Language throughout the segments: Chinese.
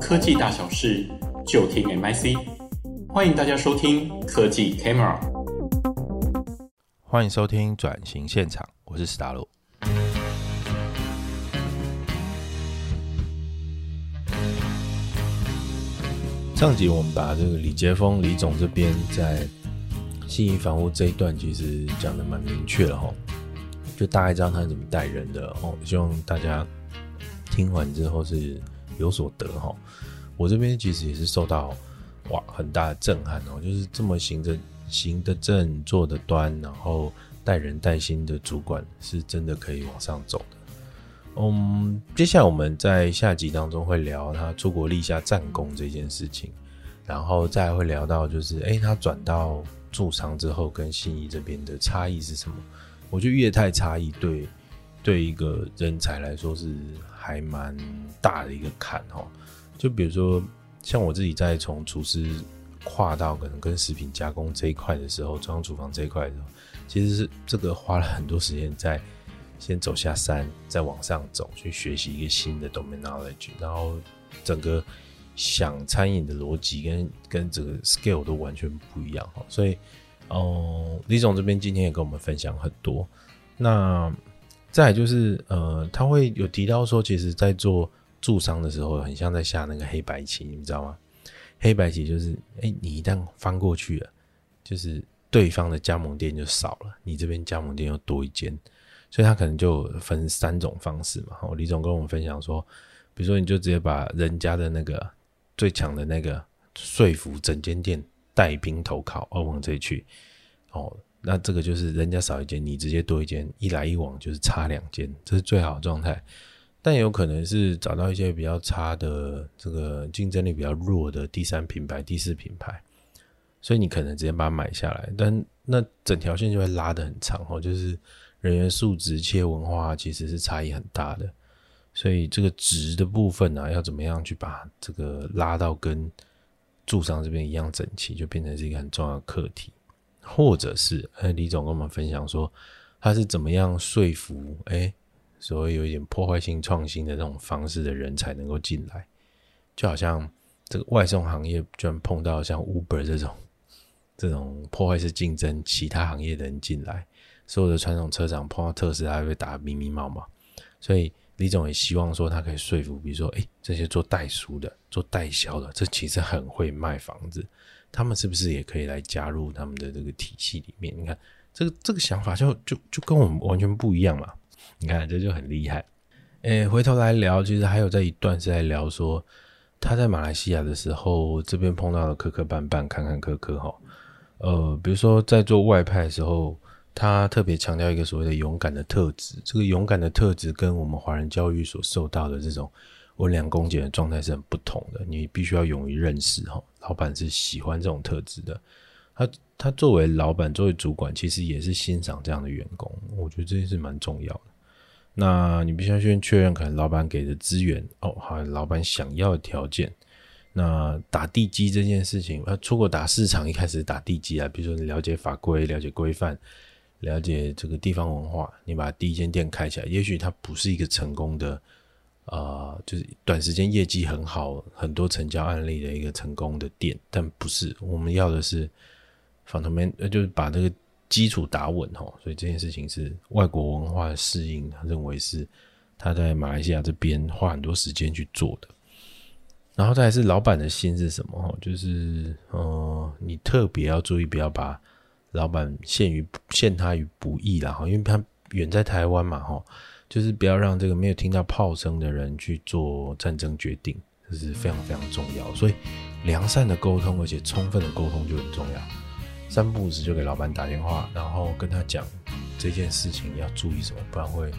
科技大小事，就听 MIC。欢迎大家收听科技 Camera。欢迎收听转型现场，我是史达洛。上集我们把这个李杰峰李总这边在信义房屋这一段，其实讲的蛮明确了哈，就大概知道他是怎么带人的哦。希望大家听完之后是有所得哈。我这边其实也是受到哇很大的震撼哦，就是这么行的行得正坐得端，然后带人带心的主管，是真的可以往上走的。嗯，接下来我们在下集当中会聊他出国立下战功这件事情，然后再会聊到就是哎、他转到。驻商之后跟信义这边的差异是什么？我觉得业态差异对对一个人才来说是还蛮大的一个坎哈。就比如说像我自己在从厨师跨到可能跟食品加工这一块的时候，中央厨房这一块的时候，其实是这个花了很多时间在先走下山，再往上走，去学习一个新的 domain knowledge，然后整个。想餐饮的逻辑跟跟这个 scale 都完全不一样哈，所以，哦，李总这边今天也跟我们分享很多。那再就是，呃，他会有提到说，其实在做助商的时候，很像在下那个黑白棋，你知道吗？黑白棋就是，哎、你一旦翻过去了，就是对方的加盟店就少了，你这边加盟店又多一间，所以他可能就分三种方式嘛。哦，李总跟我们分享说，比如说你就直接把人家的那个。最强的那个说服整间店带兵投靠，哦，往这里去，哦，那这个就是人家少一间，你直接多一间，一来一往就是差两间，这是最好的状态。但有可能是找到一些比较差的，这个竞争力比较弱的第三品牌、第四品牌，所以你可能直接把它买下来，但那整条线就会拉得很长哦，就是人员素质、企业文化其实是差异很大的。所以这个值的部分呢、啊，要怎么样去把这个拉到跟住商这边一样整齐，就变成是一个很重要的课题。或者是，哎，李总跟我们分享说，他是怎么样说服，哎，所谓有一点破坏性创新的这种方式的人才能够进来。就好像这个外送行业居然碰到像 Uber 这种 这种破坏式竞争，其他行业的人进来，所有的传统车厂碰到特斯拉会被打的密密麻麻，所以。李总也希望说，他可以说服，比如说，哎、这些做代书的、做代销的，这其实很会卖房子，他们是不是也可以来加入他们的这个体系里面？你看，这个这个想法就就就跟我们完全不一样嘛。你看，这就很厉害。哎、回头来聊，其实还有这一段是在聊说，他在马来西亚的时候，这边碰到了磕磕绊绊、坎坎坷坷哈。呃，比如说在做外派的时候。他特别强调一个所谓的勇敢的特质，这个勇敢的特质跟我们华人教育所受到的这种温良恭俭的状态是很不同的。你必须要勇于认识哈，老板是喜欢这种特质的。他他作为老板，作为主管，其实也是欣赏这样的员工。我觉得这件事蛮重要的。那你必须要先确认，可能老板给的资源哦，好，老板想要的条件。那打地基这件事情，他出国打市场，一开始打地基啊，比如说你了解法规，了解规范。了解这个地方文化，你把第一间店开起来，也许它不是一个成功的，呃，就是短时间业绩很好、很多成交案例的一个成功的店，但不是我们要的是 fundamental，就是把这个基础打稳哈。所以这件事情是外国文化的适应，他认为是他在马来西亚这边花很多时间去做的。然后再是老板的心是什么？就是呃，你特别要注意，不要把。老板陷于陷他于不义啦，哈，因为他远在台湾嘛，哈，就是不要让这个没有听到炮声的人去做战争决定，这是非常非常重要。所以良善的沟通，而且充分的沟通就很重要。三不五时就给老板打电话，然后跟他讲这件事情要注意什么，不然会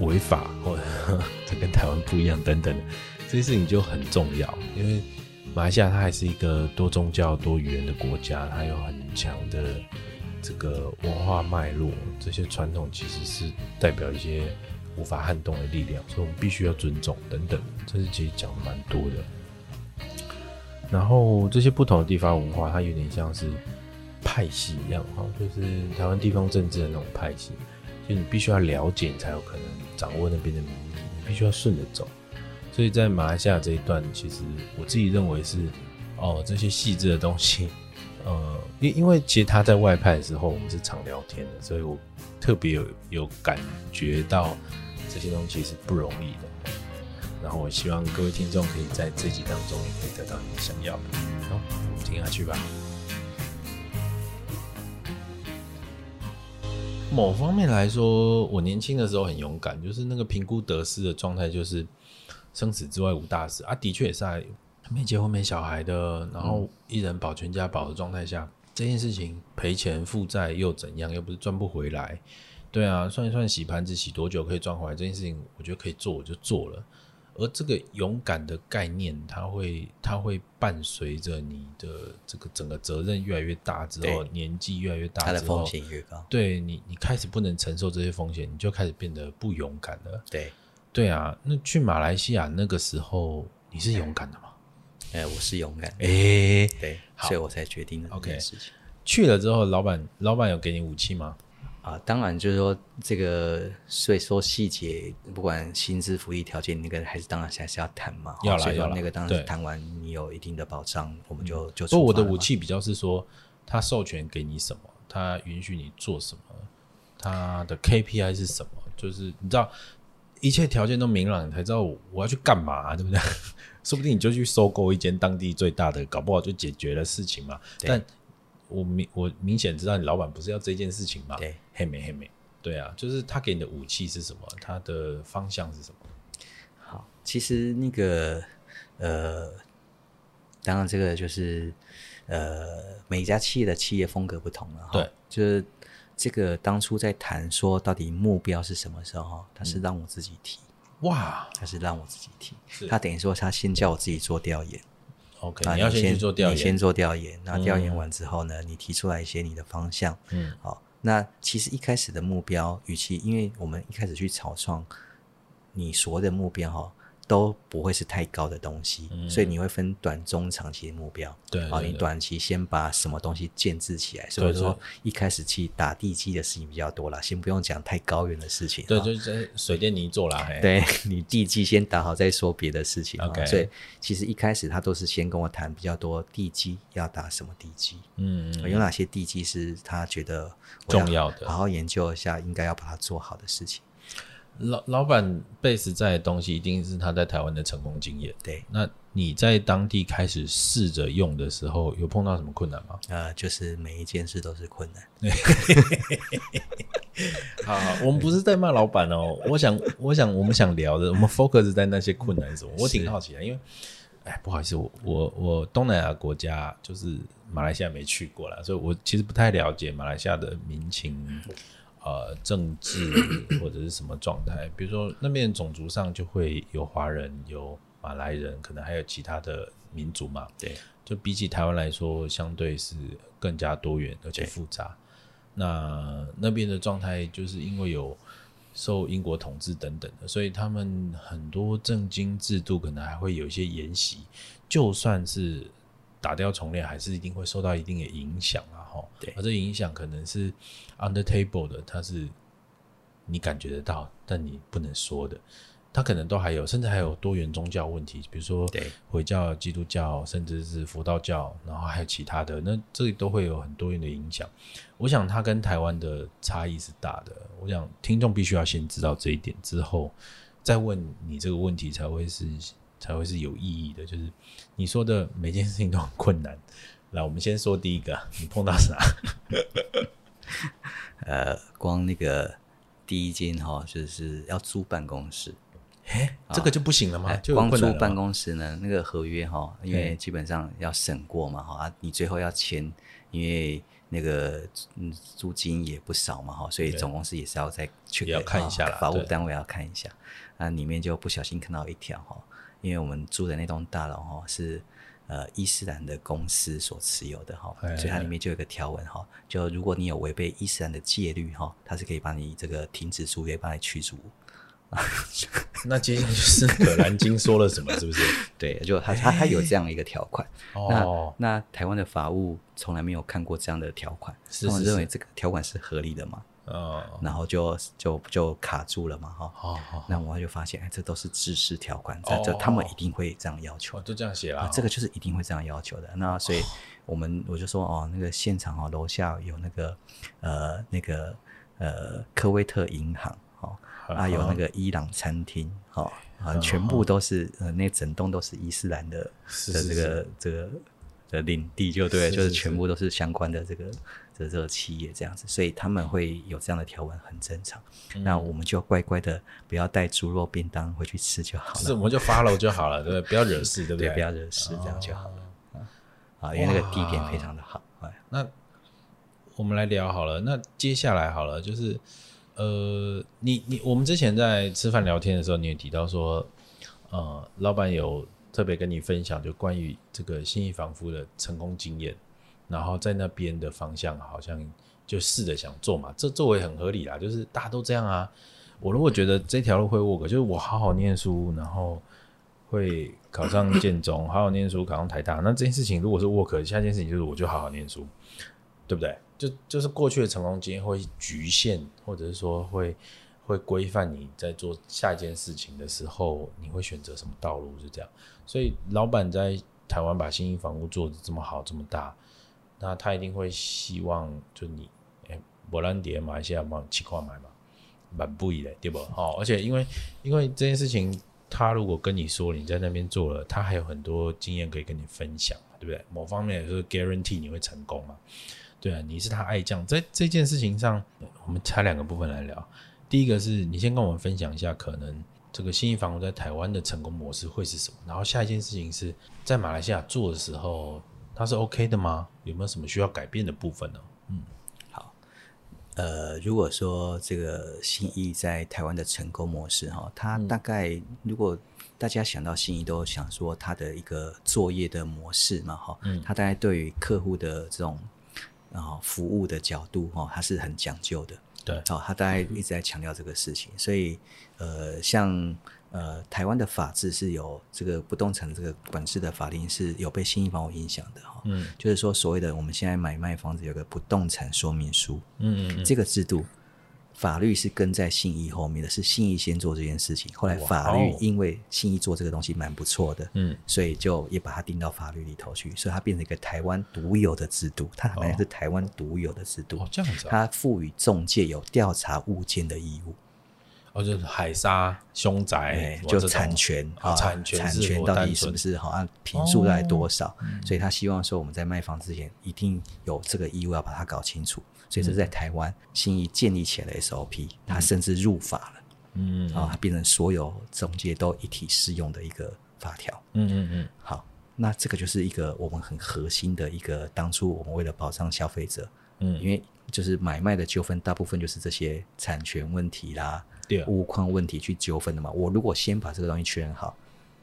违法，或 者这跟台湾不一样等等，这些事情就很重要。因为马来西亚它还是一个多宗教、多语言的国家，它有很强的。这个文化脉络，这些传统其实是代表一些无法撼动的力量，所以我们必须要尊重等等。这是其实讲的蛮多的。然后这些不同的地方文化，它有点像是派系一样哈，就是台湾地方政治的那种派系，就你必须要了解，你才有可能掌握那边的民意，你必须要顺着走。所以在马来西亚这一段，其实我自己认为是哦，这些细致的东西，呃，因因为其实他在外派的时候，我们是常聊天的，所以我特别有有感觉到这些东西是不容易的。然后我希望各位听众可以在这集当中也可以得到你想要的。好，我们听下去吧。某方面来说，我年轻的时候很勇敢，就是那个评估得失的状态，就是生死之外无大事啊。的确也是在没结婚没小孩的，然后一人保全家保的状态下，嗯、这件事情赔钱负债又怎样？又不是赚不回来。对啊，算一算洗盘子洗多久可以赚回来？这件事情我觉得可以做，我就做了。而这个勇敢的概念，它会它会伴随着你的这个整个责任越来越大之后，年纪越来越大之后，它的风险越高。对你，你开始不能承受这些风险，你就开始变得不勇敢了。对，对啊。那去马来西亚那个时候，你是勇敢的吗？哎、欸，我是勇敢。哎、欸，对，所以我才决定了这件事情。Okay. 去了之后，老板老板有给你武器吗？啊，当然就是说这个，所以说细节，不管薪资福利条件，那个还是当然还是要谈嘛。要来要来，那个当然谈完，你有一定的保障，我们就就。不，我的武器比较是说，他授权给你什么，他允许你做什么，他的 KPI 是什么，就是你知道一切条件都明朗，你才知道我，我要去干嘛，对不对？说不定你就去收购一间当地最大的，搞不好就解决了事情嘛。但我明我明显知道你老板不是要这件事情嘛？对，黑莓黑莓，对啊，就是他给你的武器是什么？他的方向是什么？好，其实那个呃，当然这个就是呃，每一家企业的企业风格不同了。对，就是这个当初在谈说到底目标是什么时候，他是让我自己提。哇，他是让我自己提。他等于说他先叫我自己做调研。OK，你要先去做调研，你先做调研。那调研完之后呢，嗯，你提出来一些你的方向。嗯，好。那其实一开始的目标，与其因为我们一开始去草创，你所谓的目标哈。都不会是太高的东西，嗯，所以你会分短、中、长期的目标。对，啊，你短期先把什么东西建置起来。所以说，一开始去打地基的事情比较多啦，先不用讲太高远的事情。对，就是水电泥做啦。对，你地基先打好再说别的事情。OK，所以其实一开始他都是先跟我谈比较多地基要打什么地基，嗯，有哪些地基是他觉得重要的，好好研究一下，应该要把它做好的事情。老老板 base 在的东西一定是他在台湾的成功经验。对，那你在当地开始试着用的时候，有碰到什么困难吗？呃，就是每一件事都是困难。对，好，好，我们不是在骂老板哦。我想，我想，我们想聊的，我们 focus 在那些困难什么。我挺好奇的，因为，哎，不好意思，我我我东南亚国家就是马来西亚没去过啦，所以我其实不太了解马来西亚的民情。呃，政治或者是什么状态？比如说那边种族上就会有华人、有马来人，可能还有其他的民族嘛。对，就比起台湾来说，相对是更加多元而且复杂。那那边的状态就是因为有受英国统治等等的，所以他们很多政经制度可能还会有一些沿袭，就算是。打掉重练还是一定会受到一定的影响啊，哈。对，而这影响可能是 under table 的，它是你感觉得到，但你不能说的。它可能都还有，甚至还有多元宗教问题，比如说回教、基督教，甚至是佛道教，然后还有其他的，那这里都会有很多元的影响。我想它跟台湾的差异是大的。我想听众必须要先知道这一点之后，再问你这个问题才会是。才会是有意义的。就是你说的每件事情都很困难。来，我们先说第一个，你碰到啥？呃，光那个第一间哈，就是要租办公室。哎，这个就不行了吗？就光租办公室呢，那个合约哈，因为基本上要审过嘛哈，啊，你最后要签，因为那个嗯租金也不少嘛哈，所以总公司也是要再去要看一下了，法务单位要看一下。那里面就不小心看到一条哈。因为我们住的那栋大楼哈是呃伊斯兰的公司所持有的哈，所以它里面就有一个条文哈，就如果你有违背伊斯兰的戒律哈，它是可以把你这个停止租约，帮你驱逐。那接下来就是 《可兰经》说了什么，是不是？对，就他他他有这样一个条款。那那台湾的法务从来没有看过这样的条款，他们认为这个条款是合理的吗？哦，然后就就就卡住了嘛，哈、哦，哦，那我就发现，哎，这都是制式条款，这、哦、这他们一定会这样要求，哦、都这样写了、啊，这个就是一定会这样要求的。那所以我们我就说，哦，那个现场哦，楼下有那个呃那个呃科威特银行，哦，啊有那个伊朗餐厅，哦，啊全部都是呃那整栋都是伊斯兰的的这个这个的领地，就对，是是是就是。全部都是相关的这个。的这个企业这样子，所以他们会有这样的条文，很正常。嗯、那我们就乖乖的不要带猪肉便当回去吃就好了。是，我们就 follow 就好了，对不对？不要惹事，对不对？对，不要惹事，这样就好了。啊，因为那个地点非常的好。那我们来聊好了。那接下来好了，就是呃，你你我们之前在吃饭聊天的时候，你也提到说，呃，老板有特别跟你分享，就关于这个信义房屋的成功经验。然后在那边的方向好像就试着想做嘛，这作为很合理啦，就是大家都这样啊。我如果觉得这条路会 work，就是我好好念书，然后会考上建中，好好念书考上台大，那这件事情如果是 work，下一件事情就是我就好好念书，对不对？就就是过去的成功经验会局限，或者是说会会规范你在做下一件事情的时候，你会选择什么道路是这样。所以老板在台湾把新兴房屋做的这么好这么大。那他一定会希望，就你，哎，博兰迪马来西亚帮七块买嘛，蛮不易的，对不？哦，而且因为因为这件事情，他如果跟你说你在那边做了，他还有很多经验可以跟你分享，对不对？某方面也是 guarantee 你会成功嘛，对啊，你是他爱将，在这件事情上，我们拆两个部分来聊。第一个是你先跟我们分享一下，可能这个新义房屋在台湾的成功模式会是什么？然后下一件事情是在马来西亚做的时候。它是 OK 的吗？有没有什么需要改变的部分呢？嗯，好，呃，如果说这个信义在台湾的成功模式哈，它大概如果大家想到信义，都想说它的一个作业的模式嘛，哈，嗯，它大概对于客户的这种啊服务的角度哈，它是很讲究的，对，好，它大概一直在强调这个事情，所以呃，像。呃，台湾的法制是有这个不动产这个管制的法令是有被信义房屋影响的哈，嗯，就是说所谓的我们现在买卖房子有个不动产说明书，嗯嗯，这个制度法律是跟在信义后面的，是信义先做这件事情，后来法律因为信义做这个东西蛮不错的，嗯，所以就也把它定到法律里头去，所以它变成一个台湾独有的制度，它好像是台湾独有的制度，哦，这样子，它赋予中介有调查物件的义务。或者海沙凶宅，欸、就产权啊，产权产权到底是不是好？按平数大概多少？所以他希望说我们在卖房之前一定有这个义务要把它搞清楚。所以这是在台湾新义建立起来的 SOP，它甚至入法了，嗯，啊，它变成所有中介都一体适用的一个法条。嗯嗯嗯。好，那这个就是一个我们很核心的一个，当初我们为了保障消费者，嗯，因为就是买卖的纠纷大部分就是这些产权问题啦。物况问题去纠纷的嘛？我如果先把这个东西确认好，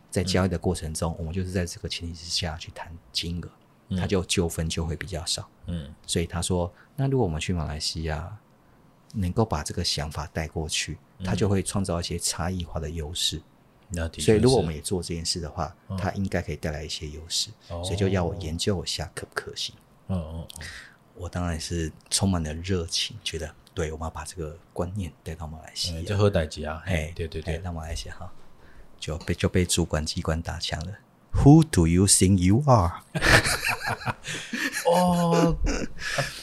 在交易的过程中，嗯、我们就是在这个前提之下去谈金额，嗯、它就纠纷就会比较少。嗯，所以他说，那如果我们去马来西亚，能够把这个想法带过去，他就会创造一些差异化的优势。所以如果我们也做这件事的话，嗯、它应该可以带来一些优势。哦、所以就要我研究一下可不可行。哦哦哦，我当然是充满了热情，觉得。对，我们要把这个观念带到马来西亚，就喝代机啊！哎，对对对，到马来西亚哈，就被就被主管机关打枪了。Who do you think you are？哦，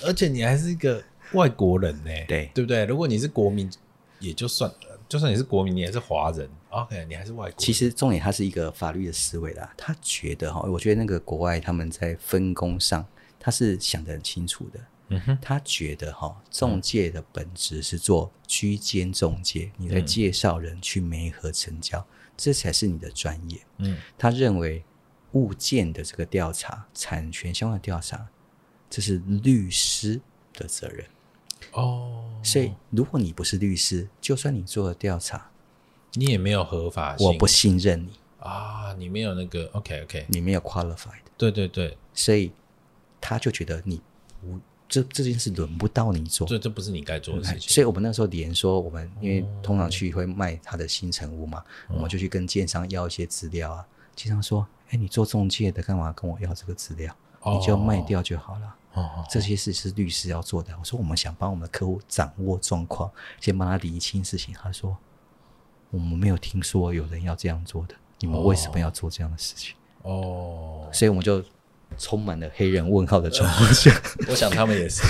而且你还是一个外国人呢，对对不对？如果你是国民也就算了，就算你是国民，你也是华人，OK，你还是外国人。其实重点，它是一个法律的思维啦。他觉得哈，我觉得那个国外他们在分工上，他是想得很清楚的。嗯，他觉得哈，中介的本质是做居间中介，嗯、你在介绍人去媒合成交，嗯、这才是你的专业。嗯，他认为物件的这个调查、产权相关的调查，这是律师的责任。哦，所以如果你不是律师，就算你做了调查，你也没有合法性，我不信任你啊，你没有那个 OK OK，你没有 qualified。对对对，所以他就觉得你无。这这件事轮不到你做，这这不是你该做的事情。所以我们那时候连说，我们因为通常去会卖他的新成屋嘛，哦、我们就去跟建商要一些资料啊。建商说：“哎，你做中介的干嘛跟我要这个资料？”你就卖掉就好了。哦，这些事是律师要做的。我说我们想帮我们的客户掌握状况，先帮他理清事情。他说我们没有听说有人要这样做的，你们为什么要做这样的事情？哦，所以我们就充满了黑人问号的状况下，我想他们也是。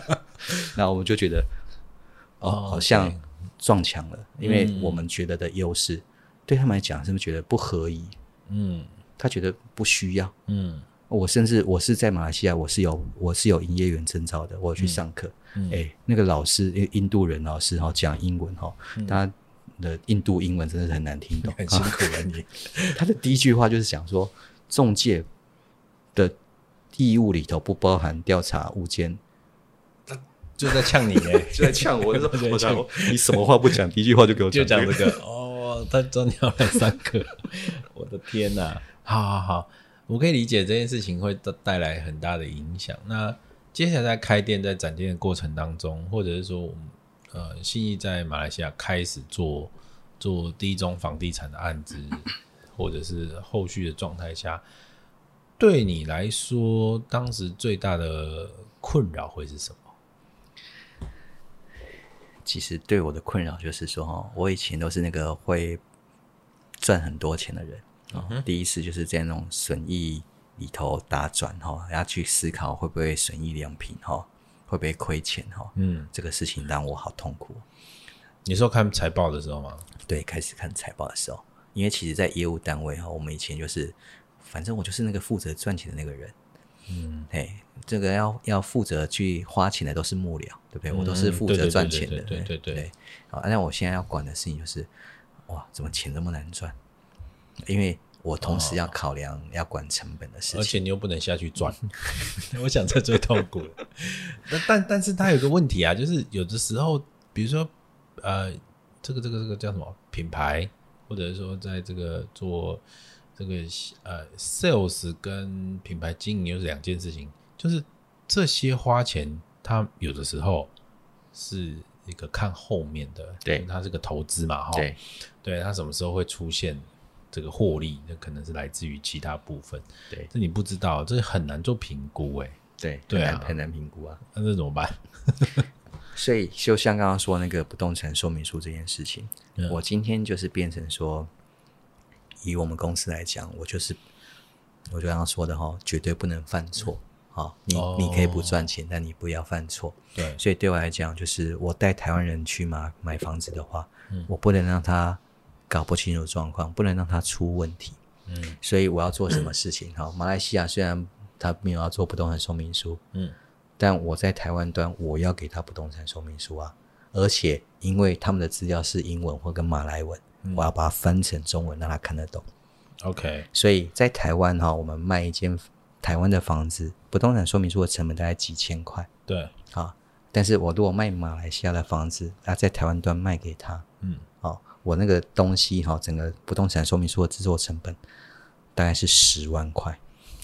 那我们就觉得哦，好像撞墙了，因为我们觉得的优势对他们来讲是不是觉得不合宜？嗯，他觉得不需要。嗯，我甚至我是在马来西亚，我是有我是有营业员证照的，我有去上课。哎，那个老师，印度人老师哈，讲英文哈，他的印度英文真的是很难听懂，很辛苦了你。他的第一句话就是讲说，中介的义务里头不包含调查物件。就在呛你哎，就在呛我，就说 我讲你什么话不讲，第一句话就给我讲就讲这个哦，他真的要来上课，我的天哪！好好好，我可以理解这件事情会带带来很大的影响。那接下来在开店、在展店的过程当中，或者是说，呃，信义在马来西亚开始做做第一宗房地产的案子，或者是后续的状态下，对你来说，当时最大的困扰会是什么？其实对我的困扰就是说，哈，我以前都是那个会赚很多钱的人第一次就是在那种损益里头打转哈，要去思考会不会损益两平哈，会不会亏钱哈。嗯，这个事情让我好痛苦。你说看财报的时候吗？对，开始看财报的时候，因为其实，在业务单位哈，我们以前就是，反正我就是那个负责赚钱的那个人。嗯，嘿，这个要要负责去花钱的都是幕僚，对不对？嗯、我都是负责赚钱的，对对对对。好，那我现在要管的事情就是，哇，怎么钱这么难赚？因为我同时要考量要管成本的事情，而且你又不能下去赚。我想这最痛苦。那 但但是他有个问题啊，就是有的时候，比如说呃，这个这个这个叫什么品牌，或者是说在这个做。这个呃，sales 跟品牌经营又是两件事情，就是这些花钱，它有的时候是一个看后面的，对，它是个投资嘛，哈，对，对，它什么时候会出现这个获利，那可能是来自于其他部分，对，这你不知道，这很难做评估，哎，对，对啊，很难评估啊，那这怎么办？所以就像刚刚说那个不动产说明书这件事情，嗯、我今天就是变成说。以我们公司来讲，我就是我就刚刚说的哈，绝对不能犯错。好，你你可以不赚钱，但你不要犯错。对，所以对我来讲，就是我带台湾人去买买房子的话，我不能让他搞不清楚状况，不能让他出问题。嗯，所以我要做什么事情？好，马来西亚虽然他没有要做不动产说明书，嗯，但我在台湾端我要给他不动产说明书啊，而且因为他们的资料是英文或跟马来文。我要把它翻成中文，让他看得懂。OK，所以在台湾哈，我们卖一间台湾的房子，不动产说明书的成本大概几千块。对，啊，但是我如果卖马来西亚的房子，那在台湾端卖给他，嗯，好，我那个东西哈，整个不动产说明书的制作成本大概是十万块。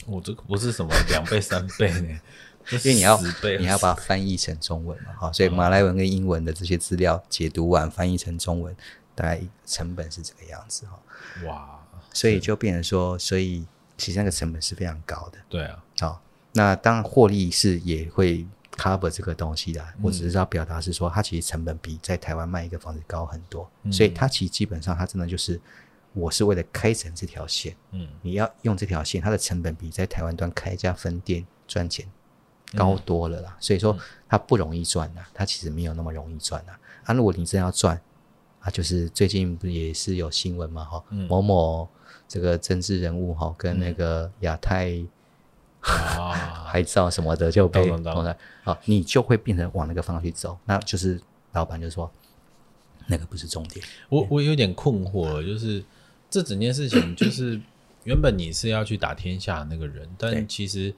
我这个不是什么两倍三倍呢，因为你要你要把它翻译成中文嘛，哈，所以马来文跟英文的这些资料解读完，翻译成中文。大概成本是这个样子哈，哇，所以就变成说，所以其实那个成本是非常高的。对啊，好，那当然获利是也会 cover 这个东西的。嗯、我只是要表达是说，它其实成本比在台湾卖一个房子高很多，嗯、所以它其实基本上它真的就是，我是为了开成这条线，嗯，你要用这条线，它的成本比在台湾端开一家分店赚钱高多了啦。嗯、所以说它不容易赚呐，它其实没有那么容易赚呐。啊，如果你真要赚。啊，就是最近不也是有新闻嘛，哈、嗯，某某这个政治人物哈，跟那个亚太啊 拍照什么的就被懂了，好，你就会变成往那个方向去走，那就是老板就说那个不是重点。我我有点困惑，就是这整件事情，就是原本你是要去打天下那个人，但其实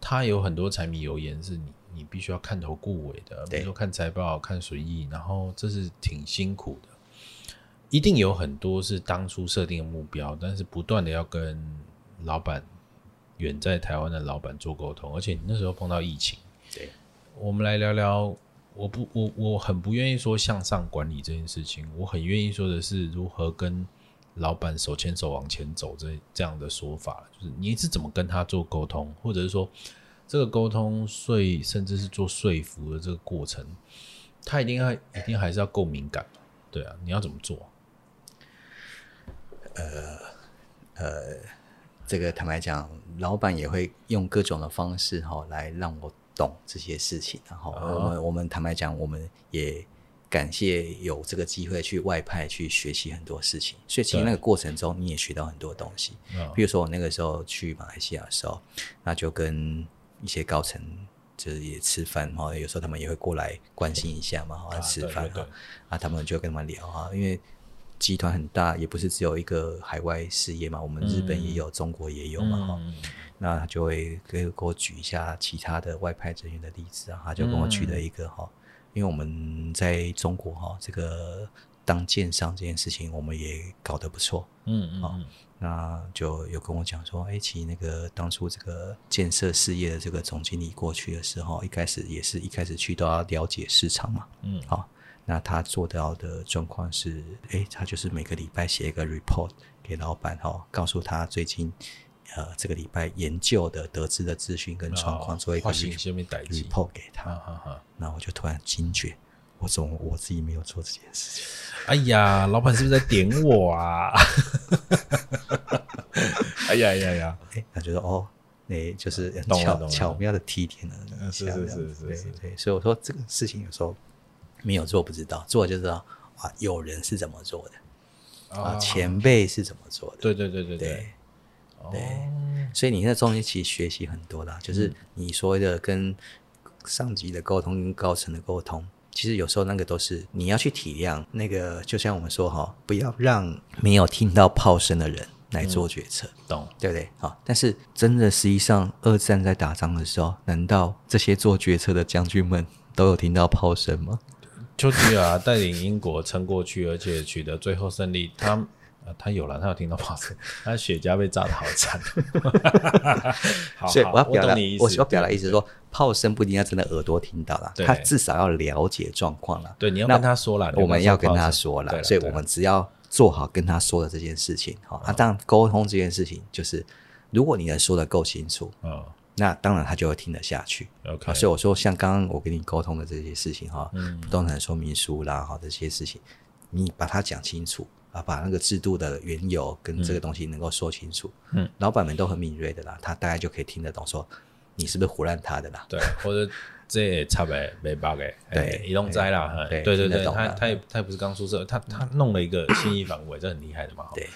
他有很多柴米油盐是你。你必须要看头顾尾的，比如说看财报、看损益，然后这是挺辛苦的。一定有很多是当初设定的目标，但是不断的要跟老板远在台湾的老板做沟通，而且那时候碰到疫情。对，我们来聊聊。我不，我我很不愿意说向上管理这件事情，我很愿意说的是如何跟老板手牵手往前走这这样的说法，就是你是怎么跟他做沟通，或者是说这个沟通说甚至是做说服的这个过程，他一定要一定还是要够敏感，对啊，你要怎么做？呃呃，这个坦白讲，老板也会用各种的方式哈来让我懂这些事情，然后我们、哦、我们坦白讲，我们也。感谢有这个机会去外派去学习很多事情，所以其实那个过程中你也学到很多东西。比如说我那个时候去马来西亚的时候，那就跟一些高层就是也吃饭哈，有时候他们也会过来关心一下嘛，哈，吃饭啊，啊，他们就跟他们聊啊，因为集团很大，也不是只有一个海外事业嘛，我们日本也有，中国也有嘛，哈，那他就会给给我举一下其他的外派人员的例子啊，他就跟我举了一个哈。因为我们在中国哈，这个当建商这件事情，我们也搞得不错，嗯嗯，嗯，那就有跟我讲说，哎，其实那个当初这个建设事业的这个总经理过去的时候，一开始也是一开始去都要了解市场嘛，嗯，好，那他做到的状况是，哎，他就是每个礼拜写一个 report 给老板哈，告诉他最近。呃，这个礼拜研究的得知的资讯跟状况，做一个 report 给他。那我就突然惊觉，我怎么我自己没有做这件事情？哎呀，老板是不是在点我啊？哎呀呀呀！哎，他觉得哦，那就是巧巧妙的提点了。是是是是是。对，所以我说这个事情有时候没有做不知道，做就知道啊，有人是怎么做的啊，前辈是怎么做的。对对对对对。对，所以你在中间其实学习很多啦，就是你所谓的跟上级的沟通、跟高层的沟通，其实有时候那个都是你要去体谅那个，就像我们说哈，不要让没有听到炮声的人来做决策，嗯、懂对不对？好，但是真的实际上，二战在打仗的时候，难道这些做决策的将军们都有听到炮声吗？丘吉尔带领英国撑过去，而且取得最后胜利，他。他有了，他有听到炮声，他雪茄被炸的好惨。所以我要表达，我表达意思是说，炮声不一定要真的耳朵听到了，他至少要了解状况了。对，你要跟他说了，我们要跟他说了，所以我们只要做好跟他说的这件事情。好，那当然沟通这件事情，就是如果你能说的够清楚，那当然他就会听得下去。OK，所以我说，像刚刚我跟你沟通的这些事情哈，不动产说明书啦，哈，这些事情，你把它讲清楚。啊，把那个制度的缘由跟这个东西能够说清楚，嗯，老板们都很敏锐的啦，他大概就可以听得懂，说你是不是胡乱他的啦？对，或者这也差呗，没八个，对，移动灾啦，对对对，他他也他也不是刚出社，他他弄了一个信义房屋，这很厉害的嘛，对。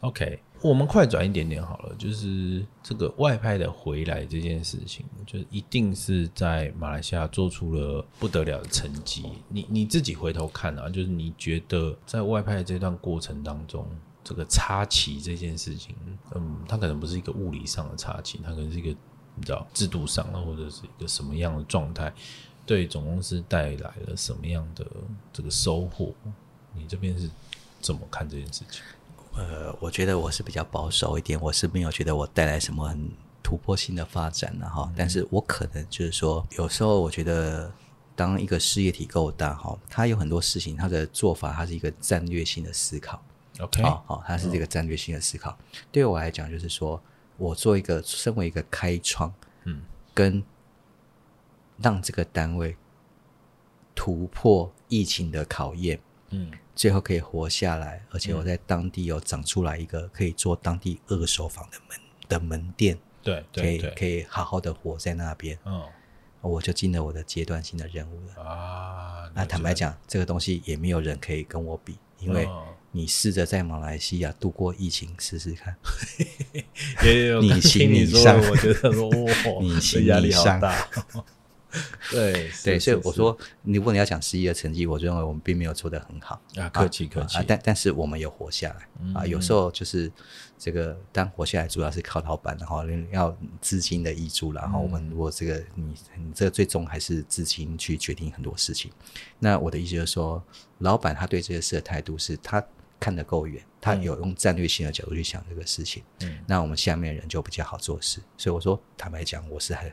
OK，我们快转一点点好了，就是这个外派的回来这件事情，就一定是在马来西亚做出了不得了的成绩。你你自己回头看啊，就是你觉得在外派这段过程当中，这个插旗这件事情，嗯，它可能不是一个物理上的插旗，它可能是一个你知道制度上的，或者是一个什么样的状态，对总公司带来了什么样的这个收获？你这边是怎么看这件事情？呃，我觉得我是比较保守一点，我是没有觉得我带来什么很突破性的发展的哈。但是我可能就是说，有时候我觉得，当一个事业体够大哈，它有很多事情，它的做法，它是一个战略性的思考。OK，好，好，它是这个战略性的思考。对我来讲，就是说我做一个身为一个开创，嗯，跟让这个单位突破疫情的考验，嗯。最后可以活下来，而且我在当地有长出来一个可以做当地二手房的门的门店，对，可以可以好好的活在那边。嗯，我就进了我的阶段性的任务了啊。那坦白讲，这个东西也没有人可以跟我比，因为你试着在马来西亚度过疫情试试看，也有 你行你上，我觉得说哇，你行压力好大。对对，所以我说，如果你要讲事业的成绩，我认为我们并没有做得很好啊，客气客气。但但是我们有活下来啊，有时候就是这个，但活下来主要是靠老板，然后要资金的挹注，然后我们如果这个你你这个最终还是资金去决定很多事情。那我的意思就是说，老板他对这些事的态度是他看得够远，他有用战略性的角度去想这个事情。嗯，那我们下面的人就比较好做事。所以我说，坦白讲，我是很。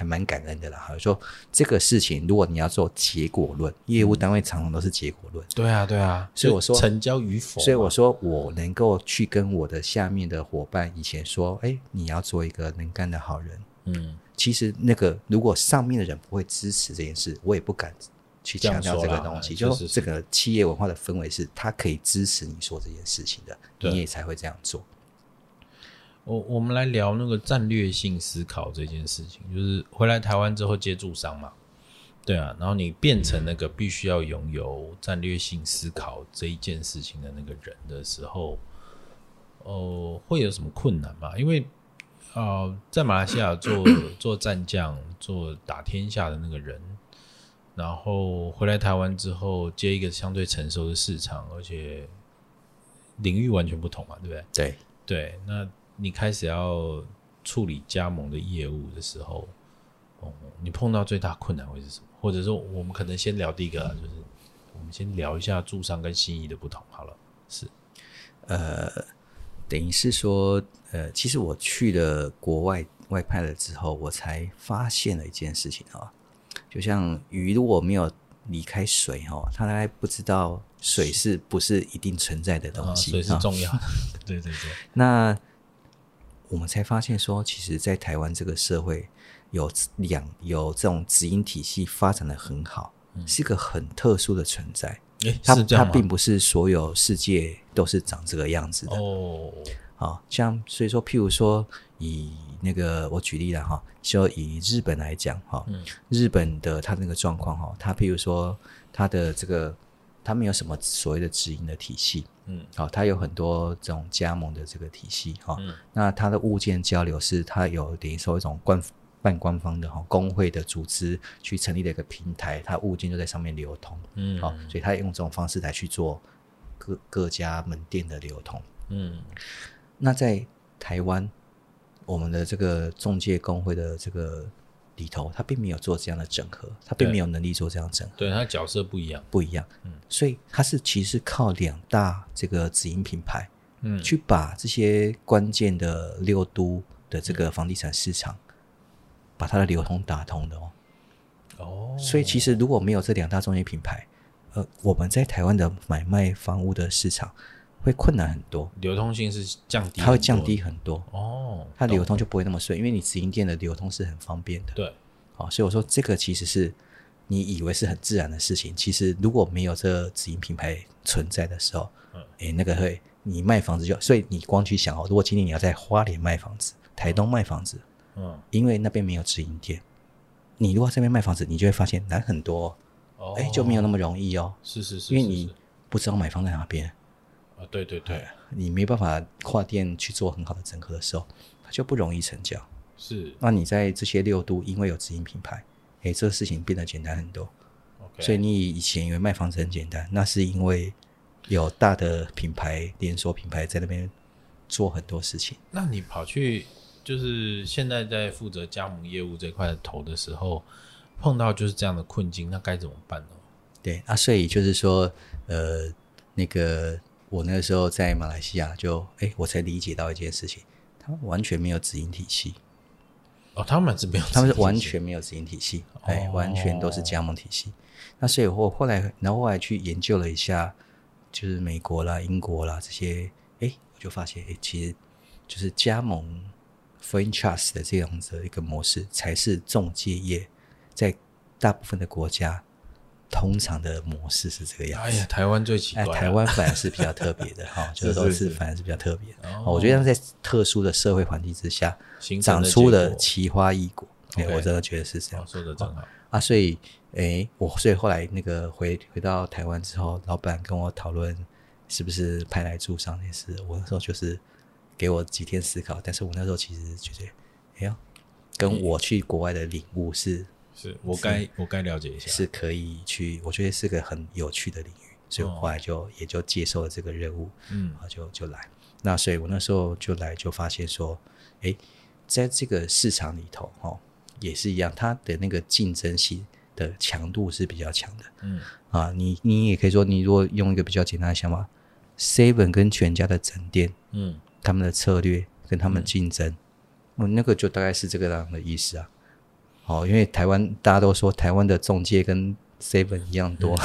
还蛮感恩的啦。哈，说这个事情，如果你要做结果论，业务单位常常都是结果论。对啊，对啊。所以我说成交与否。所以我说我能够去跟我的下面的伙伴以前说，哎，你要做一个能干的好人。嗯，其实那个如果上面的人不会支持这件事，我也不敢。去强调这个东西，就是这个企业文化的氛围是，他可以支持你说这件事情的，你也才会这样做。我我们来聊那个战略性思考这件事情，就是回来台湾之后接住商嘛，对啊，然后你变成那个必须要拥有战略性思考这一件事情的那个人的时候，哦、呃，会有什么困难吗？因为啊、呃，在马来西亚做 做战将、做打天下的那个人。然后回来台湾之后，接一个相对成熟的市场，而且领域完全不同嘛，对不对？对对。那你开始要处理加盟的业务的时候，哦，你碰到最大困难会是什么？或者说，我们可能先聊第一个，就是我们先聊一下驻商跟新意的不同。好了，是，呃，等于是说，呃，其实我去了国外外派了之后，我才发现了一件事情啊。就像鱼如果没有离开水哦，它大概不知道水是不是一定存在的东西。水是重要的，对对对。那我们才发现说，其实，在台湾这个社会有两有这种直营体系发展的很好，是一个很特殊的存在。它它并不是所有世界都是长这个样子的哦。好像所以说，譬如说以。那个我举例了哈，就以日本来讲哈，日本的它那个状况哈，它譬如说它的这个，它没有什么所谓的直营的体系，嗯，好，它有很多这种加盟的这个体系哈，嗯，那它的物件交流是它有等于说一种官半官方的哈工会的组织去成立的一个平台，它物件就在上面流通，嗯，好，所以它用这种方式来去做各各家门店的流通，嗯，那在台湾。我们的这个中介工会的这个里头，他并没有做这样的整合，他并没有能力做这样整合。对，他角色不一样，不一样。嗯，所以他是其实靠两大这个直营品牌，嗯，去把这些关键的六都的这个房地产市场，嗯、把它的流通打通的哦。哦，所以其实如果没有这两大中介品牌，呃，我们在台湾的买卖房屋的市场。会困难很多，流通性是降低，它会降低很多。哦，它流通就不会那么顺，因为你直营店的流通是很方便的，对，好，所以我说这个其实是你以为是很自然的事情，其实如果没有这个直营品牌存在的时候，嗯，诶，那个会你卖房子就，所以你光去想哦，如果今天你要在花莲卖房子，台东卖房子，嗯，因为那边没有直营店，你如果在这边卖房子，你就会发现难很多，哦，诶，就没有那么容易哦，是是是，因为你不知道买方在哪边。啊，对对对，你没办法跨店去做很好的整合的时候，它就不容易成交。是，那你在这些六都，因为有直营品牌，诶，这个事情变得简单很多。Okay. 所以你以前以为卖房子很简单，那是因为有大的品牌连锁品牌在那边做很多事情。那你跑去就是现在在负责加盟业务这块的头的时候，碰到就是这样的困境，那该怎么办呢？对啊，所以就是说，呃，那个。我那个时候在马来西亚就，就哎，我才理解到一件事情，他们完全没有直营体系。哦，他们是没有，他们是完全没有直营体系，哎、哦，完全都是加盟体系。那所以我后来，然后后来去研究了一下，就是美国啦、英国啦这些，哎，我就发现，哎，其实就是加盟 franchise 的这样子的一个模式，才是中介业在大部分的国家。通常的模式是这个样子。哎呀，台湾最奇怪，台湾反而是比较特别的 哈，就是都是反而是比较特别的。哦、我觉得在特殊的社会环境之下，长出的奇花异果，哎，我真的觉得是这样。说的真好啊，所以哎，我所以后来那个回回到台湾之后，老板跟我讨论是不是派来驻商那事，我那时候就是给我几天思考，但是我那时候其实觉得，哎呀，跟我去国外的领悟是。是我该我该了解一下，是可以去，我觉得是个很有趣的领域，所以我后来就、哦、也就接受了这个任务，嗯，啊，就就来。那所以我那时候就来，就发现说，诶，在这个市场里头，哦，也是一样，它的那个竞争性的强度是比较强的，嗯，啊，你你也可以说，你如果用一个比较简单的想法，Seven 跟全家的整店，嗯，他们的策略跟他们竞争，我、嗯、那个就大概是这个样的意思啊。哦，因为台湾大家都说台湾的中介跟 Seven 一样多。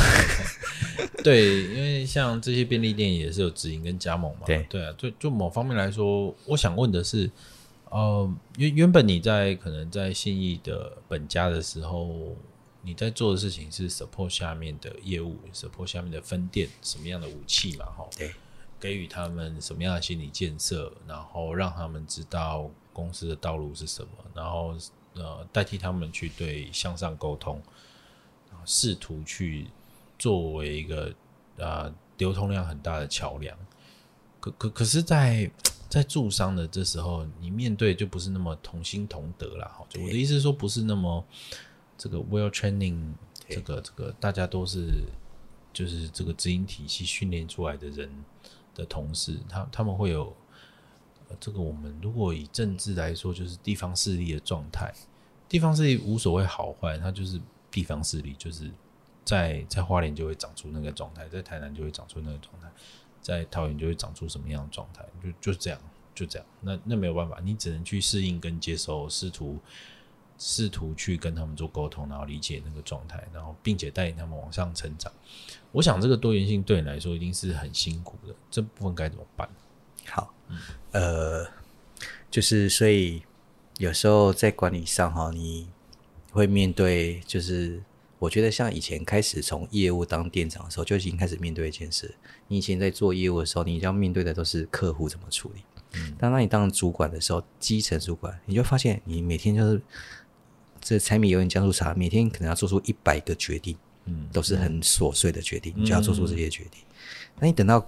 对，因为像这些便利店也是有直营跟加盟嘛。对对啊，就就某方面来说，我想问的是，呃，原原本你在可能在信义的本家的时候，你在做的事情是 support 下面的业务，support 下面的分店什么样的武器嘛？哈，对，给予他们什么样的心理建设，然后让他们知道公司的道路是什么，然后呃，代替他们去对向上沟通，试图去。作为一个呃流通量很大的桥梁，可可可是在，在在驻商的这时候，你面对就不是那么同心同德了哈。我的意思是说，不是那么这个 well training，这个这个大家都是就是这个直营体系训练出来的人的同事，他他们会有这个我们如果以政治来说，就是地方势力的状态。地方势力无所谓好坏，它就是地方势力，就是。在在花莲就会长出那个状态，在台南就会长出那个状态，在桃园就会长出什么样的状态，就就这样，就这样。那那没有办法，你只能去适应跟接受，试图试图去跟他们做沟通，然后理解那个状态，然后并且带领他们往上成长。我想这个多元性对你来说一定是很辛苦的，这部分该怎么办？好，呃，就是所以有时候在管理上哈，你会面对就是。我觉得像以前开始从业务当店长的时候，就已经开始面对一件事。你以前在做业务的时候，你要面对的都是客户怎么处理。嗯，当当你当主管的时候，基层主管，你就发现你每天就是这柴米油盐酱醋茶，每天可能要做出一百个决定，嗯，都是很琐碎的决定，你就要做出这些决定。那你等到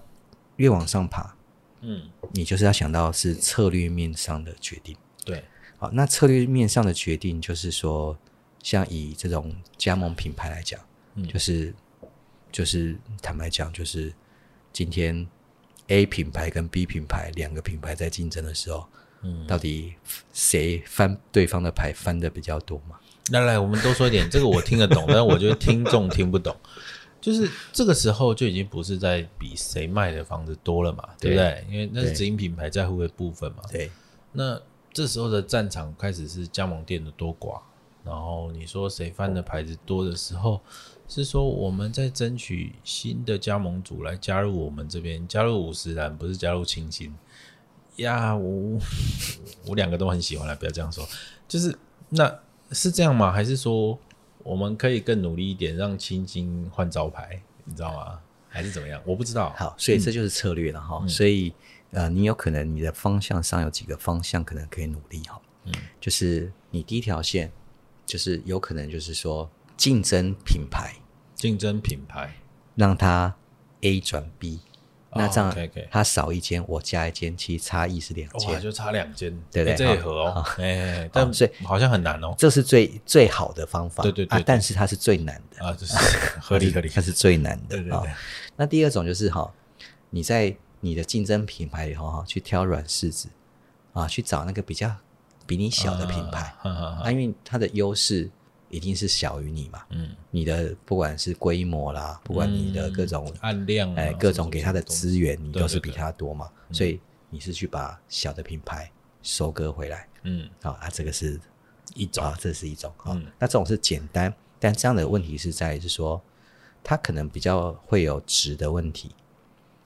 越往上爬，嗯，你就是要想到是策略面上的决定。对，好，那策略面上的决定就是说。像以这种加盟品牌来讲，嗯，就是就是坦白讲，就是今天 A 品牌跟 B 品牌两个品牌在竞争的时候，嗯，到底谁翻对方的牌翻的比较多嘛？来来，我们多说一点，这个我听得懂，但我觉得听众听不懂。就是这个时候就已经不是在比谁卖的房子多了嘛，对，不对？因为那是直营品牌在乎的部分嘛。对，那这时候的战场开始是加盟店的多寡。然后你说谁翻的牌子多的时候，是说我们在争取新的加盟主来加入我们这边，加入五十人，不是加入清新呀。我 我两个都很喜欢，了不要这样说，就是那是这样吗？还是说我们可以更努力一点，让青金换招牌，你知道吗？还是怎么样？我不知道。好，所以这就是策略了哈。嗯、所以呃，你有可能你的方向上有几个方向可能可以努力哈。嗯，就是你第一条线。就是有可能，就是说竞争品牌，竞争品牌，让它 A 转 B，那这样他少一间，我加一间，其实差异是两间，就差两间，对不对？这也合哦，哎，但所以好像很难哦，这是最最好的方法，对对对，但是它是最难的。啊，就是 合理合理，它是最难的，对对对。那第二种就是哈，你在你的竞争品牌里头哈，去挑软柿子啊，去找那个比较。比你小的品牌，啊因为它的优势一定是小于你嘛。嗯，你的不管是规模啦，不管你的各种按量，哎，各种给他的资源，你都是比他多嘛。所以你是去把小的品牌收割回来。嗯，好啊，这个是一种啊，这是一种啊。那这种是简单，但这样的问题是在于是说，它可能比较会有值的问题，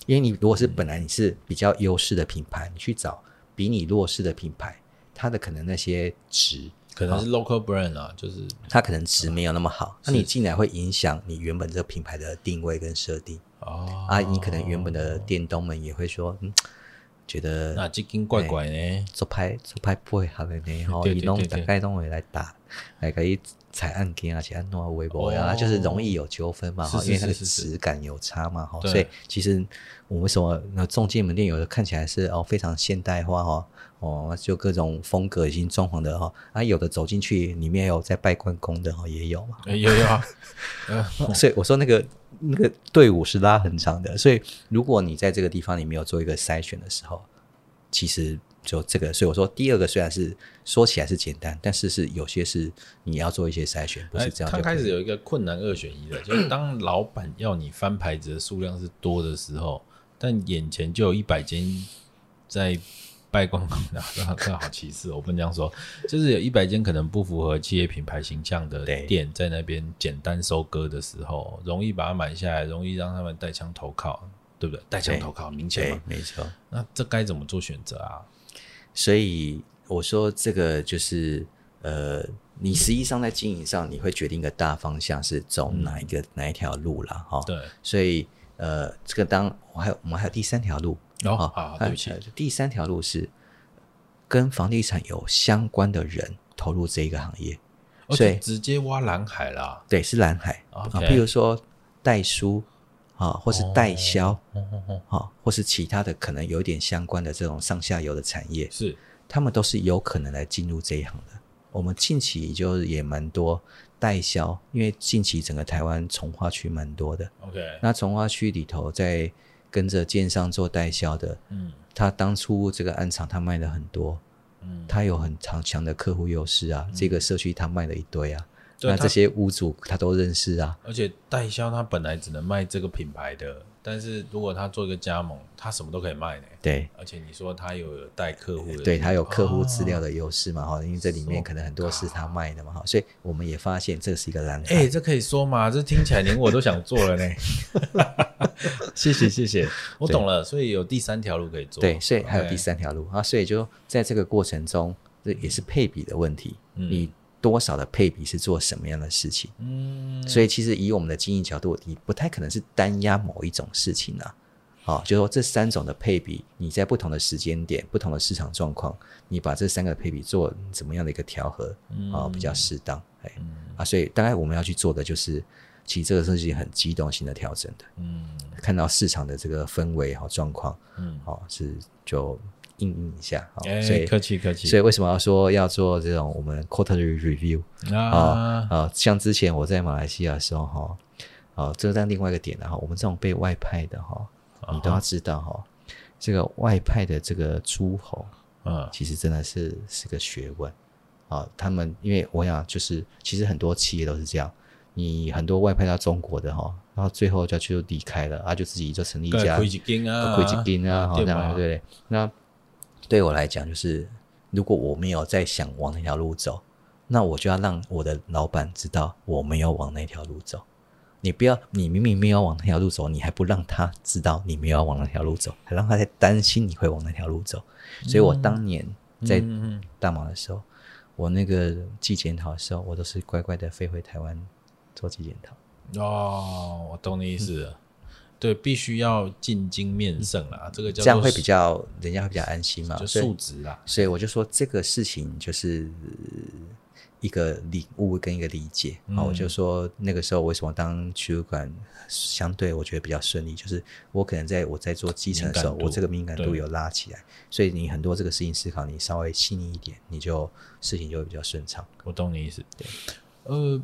因为你如果是本来你是比较优势的品牌，你去找比你弱势的品牌。它的可能那些值可能是 local brand 啊，就是它可能值没有那么好，那你进来会影响你原本这个品牌的定位跟设定。哦。啊，你可能原本的店东们也会说，嗯，觉得那这根怪怪呢，做拍做拍不会好的呢，吼，你弄大概都会来打，来可以踩按键啊，且按弄微博啊，就是容易有纠纷嘛，哈，因为它的质感有差嘛，哈，所以其实我们为什么那中介门店有的看起来是哦非常现代化哈。哦，就各种风格已经装潢的哈，啊，有的走进去里面有在拜关公的哈，也有嘛，有有啊，所以我说那个那个队伍是拉很长的，所以如果你在这个地方你没有做一个筛选的时候，其实就这个，所以我说第二个虽然是说起来是简单，但是是有些是你要做一些筛选，不是这样。刚开始有一个困难二选一的，就是当老板要你翻牌子的数量是多的时候，但眼前就有一百间在。败光光的，这好歧视，我不能这样说。就是有一百间可能不符合企业品牌形象的店，在那边简单收割的时候，容易把它买下来，容易让他们带枪投靠，对不对？带枪投靠，明显吗？没错。那这该怎么做选择啊？所以我说，这个就是呃，你实际上在经营上，你会决定一个大方向是走哪一个、嗯、哪一条路了哈。对，所以呃，这个当我还有我们还有第三条路。哦，好，好，对不起。第三条路是跟房地产有相关的人投入这一个行业，所以直接挖蓝海啦。对，是蓝海啊。譬如说代书啊，或是代销，啊，或是其他的可能有点相关的这种上下游的产业，是他们都是有可能来进入这一行的。我们近期就也蛮多代销，因为近期整个台湾从化区蛮多的。OK，那从化区里头在。跟着建商做代销的，嗯，他当初这个暗场他卖了很多，嗯，他有很强强的客户优势啊，嗯，这个社区他卖了一堆啊，那这些屋主他都认识啊，而且代销他本来只能卖这个品牌的。但是如果他做一个加盟，他什么都可以卖呢？对，而且你说他有带客户的，对他有客户资料的优势嘛？哈、哦，因为这里面可能很多是他卖的嘛？哈，所以我们也发现这是一个蓝海。哎，这可以说嘛？这听起来连我都想做了呢。谢谢谢谢，我懂了。所以有第三条路可以做。对，所以还有第三条路啊。所以就在这个过程中，这也是配比的问题。嗯。你。多少的配比是做什么样的事情？嗯，所以其实以我们的经营角度，你不太可能是单压某一种事情啊。好、哦，就是说这三种的配比，你在不同的时间点、不同的市场状况，你把这三个配比做怎么样的一个调和啊、哦，比较适当。哎，啊，所以大概我们要去做的就是，其实这个是一很机动性的调整的。嗯，看到市场的这个氛围和状况，嗯，好、哦，是就。应应一下，好，所以客气客气。所以为什么要说要做这种我们 quarterly review 啊啊？像之前我在马来西亚的时候，哈，啊，这是另外一个点的哈。我们这种被外派的哈，你都要知道哈，这个外派的这个诸侯，嗯，其实真的是是个学问啊。他们因为我想就是，其实很多企业都是这样，你很多外派到中国的哈，然后最后就就离开了啊，就自己就成立一家，亏几斤啊，亏几斤啊，好这样对对？那对我来讲，就是如果我没有在想往那条路走，那我就要让我的老板知道我没有往那条路走。你不要，你明明没有往那条路走，你还不让他知道你没有往那条路走，还让他在担心你会往那条路走。所以我当年在大马的时候，我那个季检讨的时候，我都是乖乖的飞回台湾做季检讨。哦，我懂你意思了。对，必须要进京面圣啦，这个叫这样会比较，人家会比较安心嘛，就素质啦。所以我就说这个事情就是一个领悟跟一个理解啊。嗯、我就说那个时候为什么当区主管相对我觉得比较顺利，就是我可能在我在做基层的时候，我这个敏感度有拉起来，所以你很多这个事情思考你稍微细腻一点，你就事情就会比较顺畅。我懂你意思，对，呃。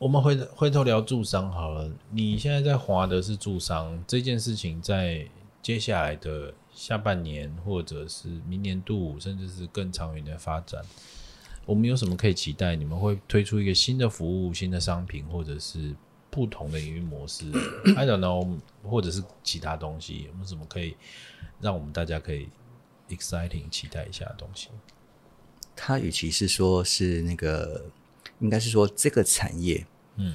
我们回回头聊住商好了。你现在在华的是住商这件事情，在接下来的下半年，或者是明年度，甚至是更长远的发展，我们有什么可以期待？你们会推出一个新的服务、新的商品，或者是不同的营运模式？I don't know，或者是其他东西，有没有什么可以让我们大家可以 exciting 期待一下的东西？他与其是说是那个。应该是说这个产业，嗯，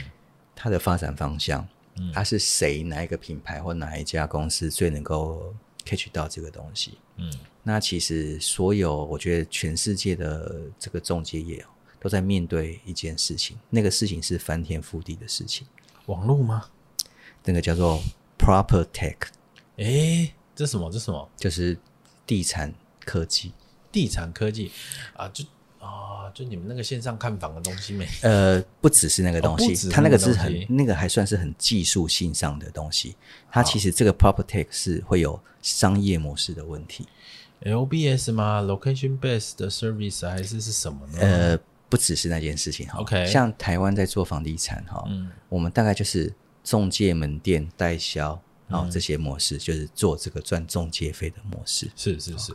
它的发展方向，嗯，它是谁哪一个品牌或哪一家公司最能够 catch 到这个东西，嗯，那其实所有我觉得全世界的这个中介业都在面对一件事情，那个事情是翻天覆地的事情，网络吗？那个叫做 proper tech 诶，这什么？这什么？就是地产科技，地产科技啊，就。啊，就你们那个线上看房的东西没？呃，不只是那个东西，哦、它那个是很那个还算是很技术性上的东西。它其实这个 PropTech 是会有商业模式的问题。LBS 吗？Location Based Service 还是是什么呢？呃，不只是那件事情哈。OK，像台湾在做房地产哈，嗯，我们大概就是中介门店代销，然后这些模式、嗯、就是做这个赚中介费的模式。是是是。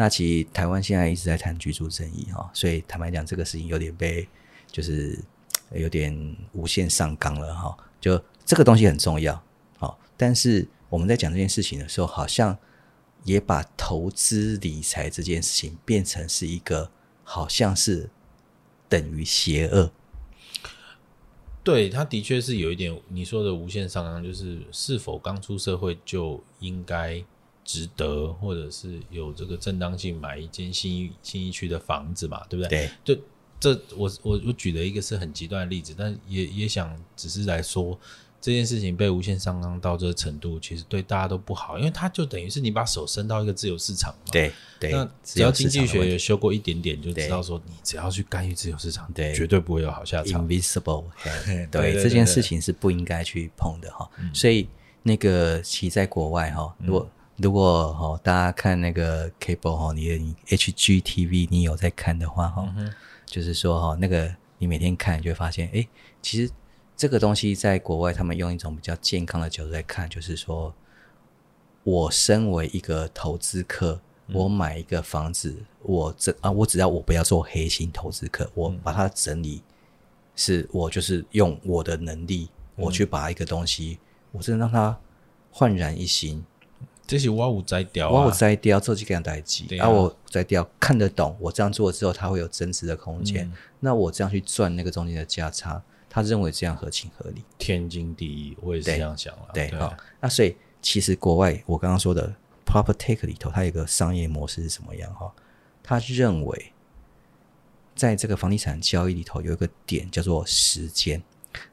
那其实台湾现在一直在谈居住正义哈，所以坦白讲，这个事情有点被就是有点无限上纲了哈。就这个东西很重要，好，但是我们在讲这件事情的时候，好像也把投资理财这件事情变成是一个好像是等于邪恶。对，他的确是有一点你说的无限上纲，就是是否刚出社会就应该值得，或者是有这个正当性买一间新一新一区的房子嘛？对不对？对，就这我我我举了一个是很极端的例子，但也也想只是来说。这件事情被无限上纲到这个程度，其实对大家都不好，因为它就等于是你把手伸到一个自由市场嘛。对对，那只要经济学有修过一点点，就知道说，你只要去干预自由市场，对，绝对不会有好下场。Invisible，对，对，这件事情是不应该去碰的哈。所以那个其实在国外哈，如果如果哈大家看那个 cable 哈，你的 HGTV 你有在看的话哈，就是说哈，那个你每天看就会发现，哎，其实。这个东西在国外，他们用一种比较健康的角度来看，就是说，我身为一个投资客，我买一个房子，我这啊，我只要我不要做黑心投资客，我把它整理，是我就是用我的能力，我去把一个东西，我真的让它焕然一新。这是我有摘掉，我有摘掉，这就给它代记，然后我摘掉，看得懂，我这样做之后，它会有增值的空间。那我这样去赚那个中间的价差。他认为这样合情合理，天经地义，我也是这样想了。对，好，那所以其实国外我刚刚说的 PropTech 里头，它有一个商业模式是什么样？哈，他认为在这个房地产交易里头有一个点叫做时间，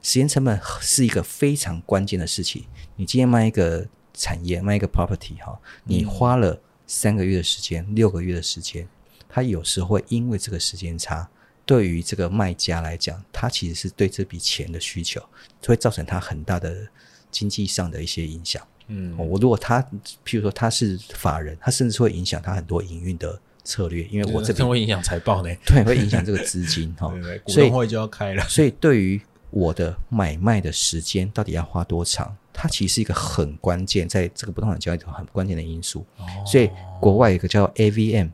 时间成本是一个非常关键的事情。你今天卖一个产业，卖一个 property 哈，你花了三个月的时间，六个月的时间，他有时候会因为这个时间差。对于这个卖家来讲，他其实是对这笔钱的需求，会造成他很大的经济上的一些影响。嗯，我如果他，譬如说他是法人，他甚至会影响他很多营运的策略，因为我这边会影响财报呢，对，会影响这个资金 哈。股东会就要开了，所以对于我的买卖的时间到底要花多长，它其实是一个很关键，在这个不动产交易里头很关键的因素。哦，所以国外有一个叫 AVM，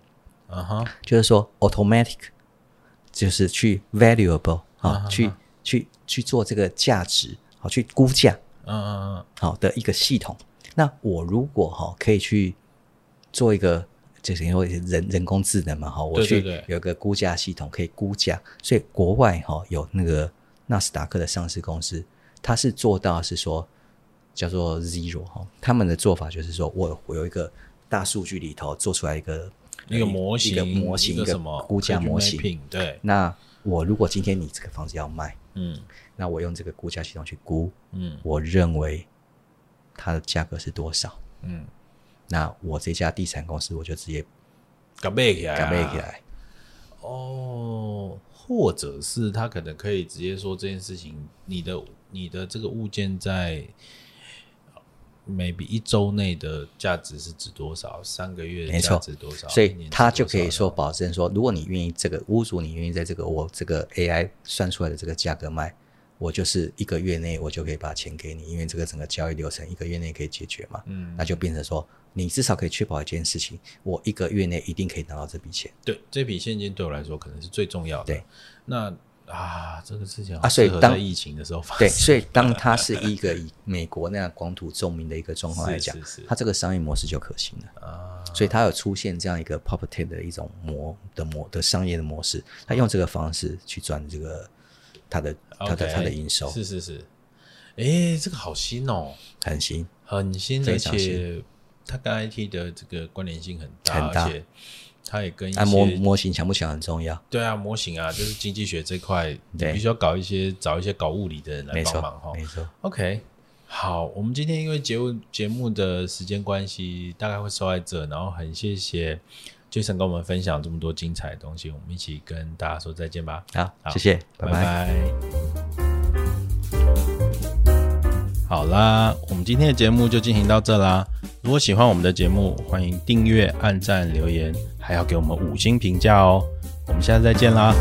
嗯哼，就是说 automatic。就是去 valuable 啊，去去去做这个价值，好去估价，嗯嗯嗯，好的一个系统。那我如果哈可以去做一个，就是因为人人工智能嘛，哈，我去有一个估价系统可以估价。所以国外哈有那个纳斯达克的上市公司，它是做到是说叫做 zero 哈，他们的做法就是说我我有一个大数据里头做出来一个。一个模型，一个模型，一个估价模型。对，那我如果今天你这个房子要卖，嗯，那我用这个估价系统去估，嗯，我认为它的价格是多少？嗯，那我这家地产公司我就直接给卖起来，给卖起来。哦，或者是他可能可以直接说这件事情，你的你的这个物件在。Maybe 一周内的价值是值多少？三个月的价值多少？所以他就可以说保证说，如果你愿意这个屋主，你愿意在这个我这个 AI 算出来的这个价格卖，我就是一个月内我就可以把钱给你，因为这个整个交易流程一个月内可以解决嘛。嗯，那就变成说，你至少可以确保一件事情，我一个月内一定可以拿到这笔钱。对，这笔现金对我来说可能是最重要的。对，那。啊，这个事情啊，所以当疫情的时候发生，对，所以当它是一个以美国那样广土重民的一个状况来讲，它这个商业模式就可行了。啊。所以它有出现这样一个 property 的一种模的模的商业的模式，他用这个方式去赚这个他的他的他的营收，是是是。哎，这个好新哦，很新。很新，而且它跟 IT 的这个关联性很大，很大。它也跟一些模模型强不强很重要。对啊，模型啊，就是经济学这块，你必须要搞一些找一些搞物理的人来帮忙哈。没错。OK，好，我们今天因为节目节目的时间关系，大概会收在这，然后很谢谢 Jason 跟我们分享这么多精彩的东西，我们一起跟大家说再见吧。好，好谢谢，拜拜。拜拜。好啦，我们今天的节目就进行到这啦。如果喜欢我们的节目，欢迎订阅、按赞、留言，还要给我们五星评价哦。我们下次再见啦。